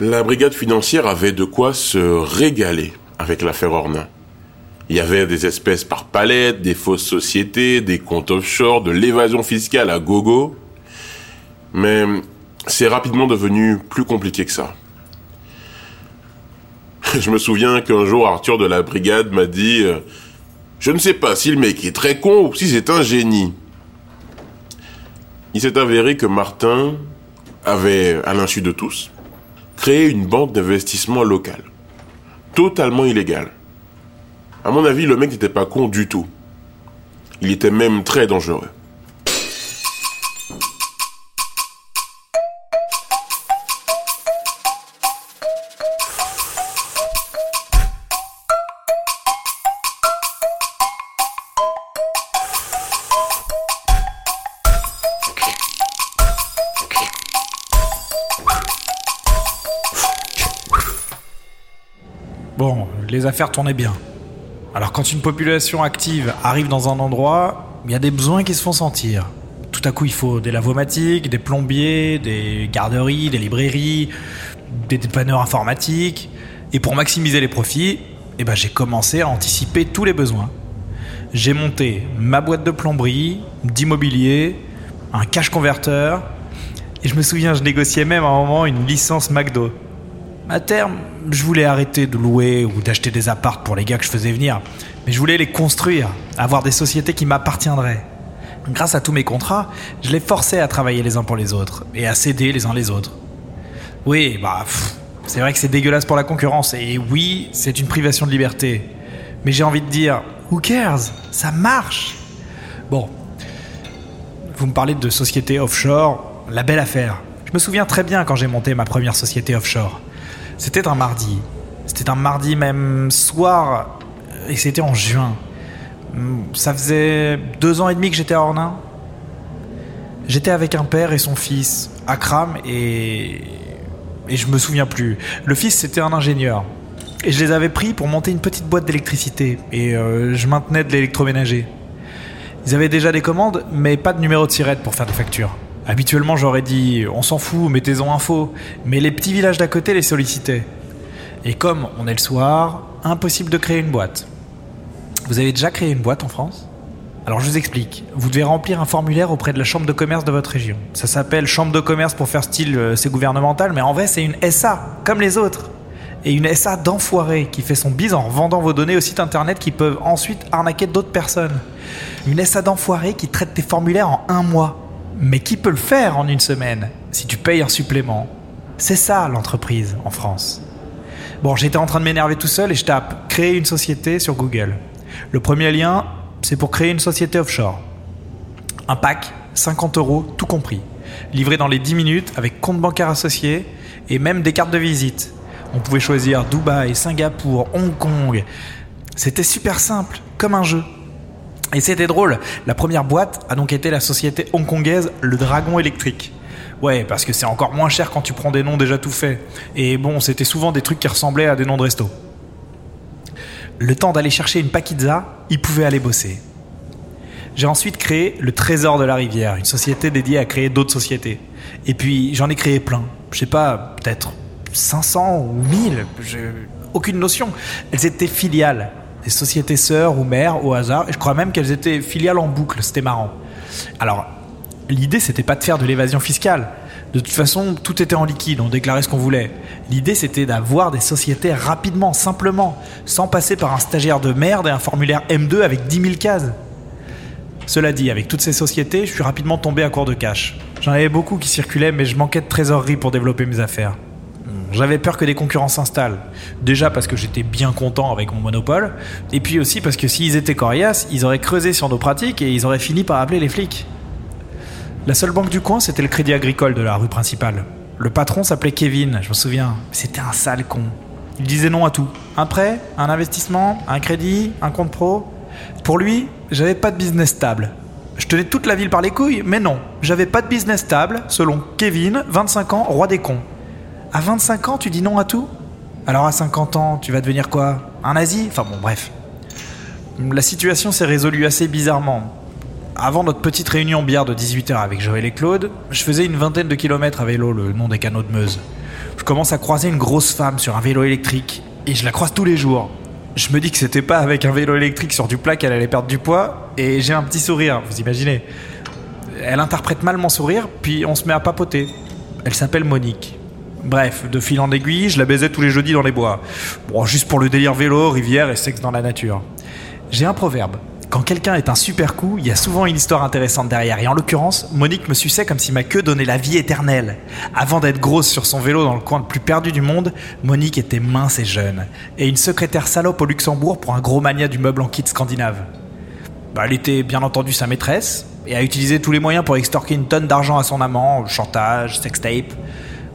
La brigade financière avait de quoi se régaler avec l'affaire Ornin. Il y avait des espèces par palette, des fausses sociétés, des comptes offshore, de l'évasion fiscale à gogo. Mais c'est rapidement devenu plus compliqué que ça. Je me souviens qu'un jour Arthur de la brigade m'a dit euh, Je ne sais pas si le mec est très con ou si c'est un génie. Il s'est avéré que Martin avait, à l'insu de tous, créé une banque d'investissement locale. Totalement illégale. À mon avis, le mec n'était pas con du tout. Il était même très dangereux. Bon, les affaires tournaient bien. Alors quand une population active arrive dans un endroit, il y a des besoins qui se font sentir. Tout à coup, il faut des lavomatiques, des plombiers, des garderies, des librairies, des dépanneurs informatiques. Et pour maximiser les profits, eh ben, j'ai commencé à anticiper tous les besoins. J'ai monté ma boîte de plomberie, d'immobilier, un cash converteur. Et je me souviens, je négociais même à un moment une licence McDo. À terme, je voulais arrêter de louer ou d'acheter des appartes pour les gars que je faisais venir, mais je voulais les construire, avoir des sociétés qui m'appartiendraient. Grâce à tous mes contrats, je les forçais à travailler les uns pour les autres et à s'aider les uns les autres. Oui, bah, c'est vrai que c'est dégueulasse pour la concurrence et oui, c'est une privation de liberté. Mais j'ai envie de dire, who cares? Ça marche Bon, vous me parlez de société offshore, la belle affaire. Je me souviens très bien quand j'ai monté ma première société offshore. C'était un mardi. C'était un mardi même soir et c'était en juin. Ça faisait deux ans et demi que j'étais à Ornain. J'étais avec un père et son fils, Akram, et. Et je me souviens plus. Le fils, c'était un ingénieur. Et je les avais pris pour monter une petite boîte d'électricité. Et euh, je maintenais de l'électroménager. Ils avaient déjà des commandes, mais pas de numéro de sirette pour faire des factures. Habituellement, j'aurais dit on s'en fout, mettez-en info. Mais les petits villages d'à côté les sollicitaient. Et comme on est le soir, impossible de créer une boîte. Vous avez déjà créé une boîte en France? Alors je vous explique. Vous devez remplir un formulaire auprès de la chambre de commerce de votre région. Ça s'appelle chambre de commerce pour faire style euh, c'est gouvernemental, mais en vrai c'est une SA, comme les autres. Et une SA d'enfoiré qui fait son bise en revendant vos données au site internet qui peuvent ensuite arnaquer d'autres personnes. Une SA d'enfoiré qui traite tes formulaires en un mois. Mais qui peut le faire en une semaine si tu payes un supplément? C'est ça l'entreprise en France. Bon, j'étais en train de m'énerver tout seul et je tape créer une société sur Google. Le premier lien, c'est pour créer une société offshore. Un pack, 50 euros, tout compris. Livré dans les 10 minutes avec compte bancaire associé et même des cartes de visite. On pouvait choisir Dubaï, Singapour, Hong Kong. C'était super simple, comme un jeu. Et c'était drôle, la première boîte a donc été la société hongkongaise Le Dragon Électrique. Ouais, parce que c'est encore moins cher quand tu prends des noms déjà tout faits. Et bon, c'était souvent des trucs qui ressemblaient à des noms de resto. Le temps d'aller chercher une paquizza, il pouvait aller bosser. J'ai ensuite créé le Trésor de la Rivière, une société dédiée à créer d'autres sociétés. Et puis j'en ai créé plein. Je sais pas, peut-être 500 ou 1000, aucune notion. Elles étaient filiales des sociétés sœurs ou mères au hasard. Et je crois même qu'elles étaient filiales en boucle. C'était marrant. Alors, l'idée, c'était pas de faire de l'évasion fiscale. De toute façon, tout était en liquide, on déclarait ce qu'on voulait. L'idée, c'était d'avoir des sociétés rapidement, simplement, sans passer par un stagiaire de merde et un formulaire M2 avec 10 000 cases. Cela dit, avec toutes ces sociétés, je suis rapidement tombé à court de cash. J'en avais beaucoup qui circulaient, mais je manquais de trésorerie pour développer mes affaires. J'avais peur que des concurrents s'installent. Déjà parce que j'étais bien content avec mon monopole, et puis aussi parce que s'ils étaient coriaces, ils auraient creusé sur nos pratiques et ils auraient fini par appeler les flics. La seule banque du coin, c'était le Crédit Agricole de la rue principale. Le patron s'appelait Kevin, je me souviens. C'était un sale con. Il disait non à tout. Un prêt, un investissement, un crédit, un compte pro. Pour lui, j'avais pas de business stable. Je tenais toute la ville par les couilles, mais non, j'avais pas de business stable, selon Kevin, 25 ans, roi des cons. À 25 ans, tu dis non à tout? Alors à 50 ans, tu vas devenir quoi? Un nazi? Enfin bon, bref. La situation s'est résolue assez bizarrement. Avant notre petite réunion bière de 18h avec Joël et Claude, je faisais une vingtaine de kilomètres à vélo le long des canaux de Meuse. Je commence à croiser une grosse femme sur un vélo électrique et je la croise tous les jours. Je me dis que c'était pas avec un vélo électrique sur du plat qu'elle allait perdre du poids et j'ai un petit sourire, vous imaginez. Elle interprète mal mon sourire, puis on se met à papoter. Elle s'appelle Monique. Bref, de fil en aiguille, je la baisais tous les jeudis dans les bois. Bon, juste pour le délire vélo, rivière et sexe dans la nature. J'ai un proverbe. Quand quelqu'un est un super coup, il y a souvent une histoire intéressante derrière. Et en l'occurrence, Monique me suçait comme si ma queue donnait la vie éternelle. Avant d'être grosse sur son vélo dans le coin le plus perdu du monde, Monique était mince et jeune. Et une secrétaire salope au Luxembourg pour un gros mania du meuble en kit scandinave. Bah, elle était bien entendu sa maîtresse et a utilisé tous les moyens pour extorquer une tonne d'argent à son amant, chantage, sextape.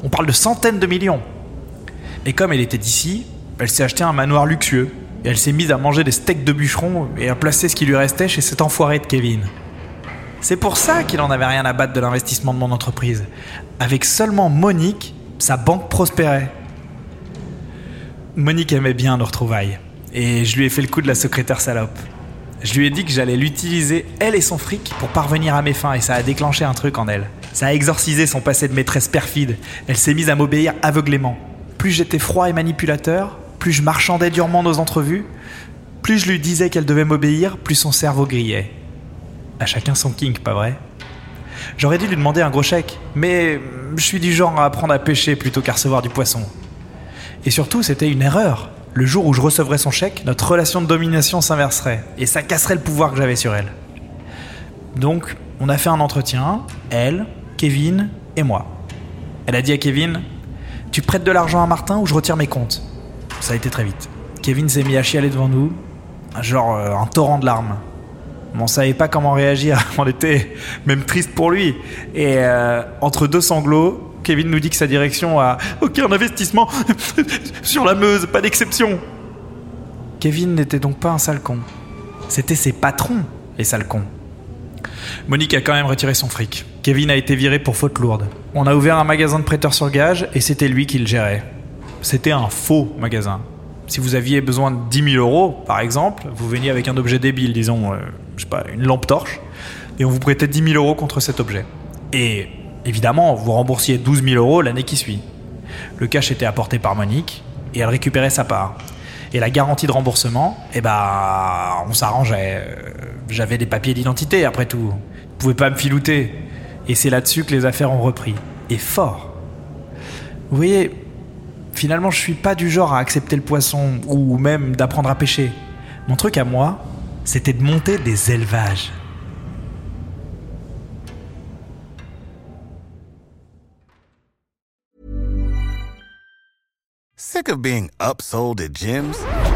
On parle de centaines de millions. Et comme elle était d'ici, elle s'est acheté un manoir luxueux. Et elle s'est mise à manger des steaks de bûcheron et à placer ce qui lui restait chez cet enfoiré de Kevin. C'est pour ça qu'il en avait rien à battre de l'investissement de mon entreprise. Avec seulement Monique, sa banque prospérait. Monique aimait bien nos retrouvailles. Et je lui ai fait le coup de la secrétaire salope. Je lui ai dit que j'allais l'utiliser, elle et son fric, pour parvenir à mes fins, et ça a déclenché un truc en elle. Ça a exorcisé son passé de maîtresse perfide. Elle s'est mise à m'obéir aveuglément. Plus j'étais froid et manipulateur, plus je marchandais durement nos entrevues, plus je lui disais qu'elle devait m'obéir, plus son cerveau grillait. À chacun son kink, pas vrai? J'aurais dû lui demander un gros chèque, mais je suis du genre à apprendre à pêcher plutôt qu'à recevoir du poisson. Et surtout, c'était une erreur. Le jour où je recevrais son chèque, notre relation de domination s'inverserait, et ça casserait le pouvoir que j'avais sur elle. Donc, on a fait un entretien, elle, Kevin et moi. Elle a dit à Kevin Tu prêtes de l'argent à Martin ou je retire mes comptes? Ça a été très vite. Kevin s'est mis à chialer devant nous, genre euh, un torrent de larmes. On savait pas comment réagir, on était même triste pour lui. Et euh, entre deux sanglots, Kevin nous dit que sa direction a aucun investissement sur la Meuse, pas d'exception. Kevin n'était donc pas un sale con. C'était ses patrons, les sales. Monique a quand même retiré son fric. Kevin a été viré pour faute lourde. On a ouvert un magasin de prêteurs sur gage et c'était lui qui le gérait. C'était un faux magasin. Si vous aviez besoin de 10 000 euros, par exemple, vous veniez avec un objet débile, disons, euh, je sais pas, une lampe torche, et on vous prêtait 10 000 euros contre cet objet. Et évidemment, vous remboursiez 12 000 euros l'année qui suit. Le cash était apporté par Monique et elle récupérait sa part. Et la garantie de remboursement, eh ben, on s'arrangeait. J'avais des papiers d'identité, après tout. Vous pouvez pas me filouter. Et c'est là-dessus que les affaires ont repris. Et fort. Vous voyez, finalement, je suis pas du genre à accepter le poisson ou même d'apprendre à pêcher. Mon truc à moi, c'était de monter des élevages. Sick of being upsold at gyms?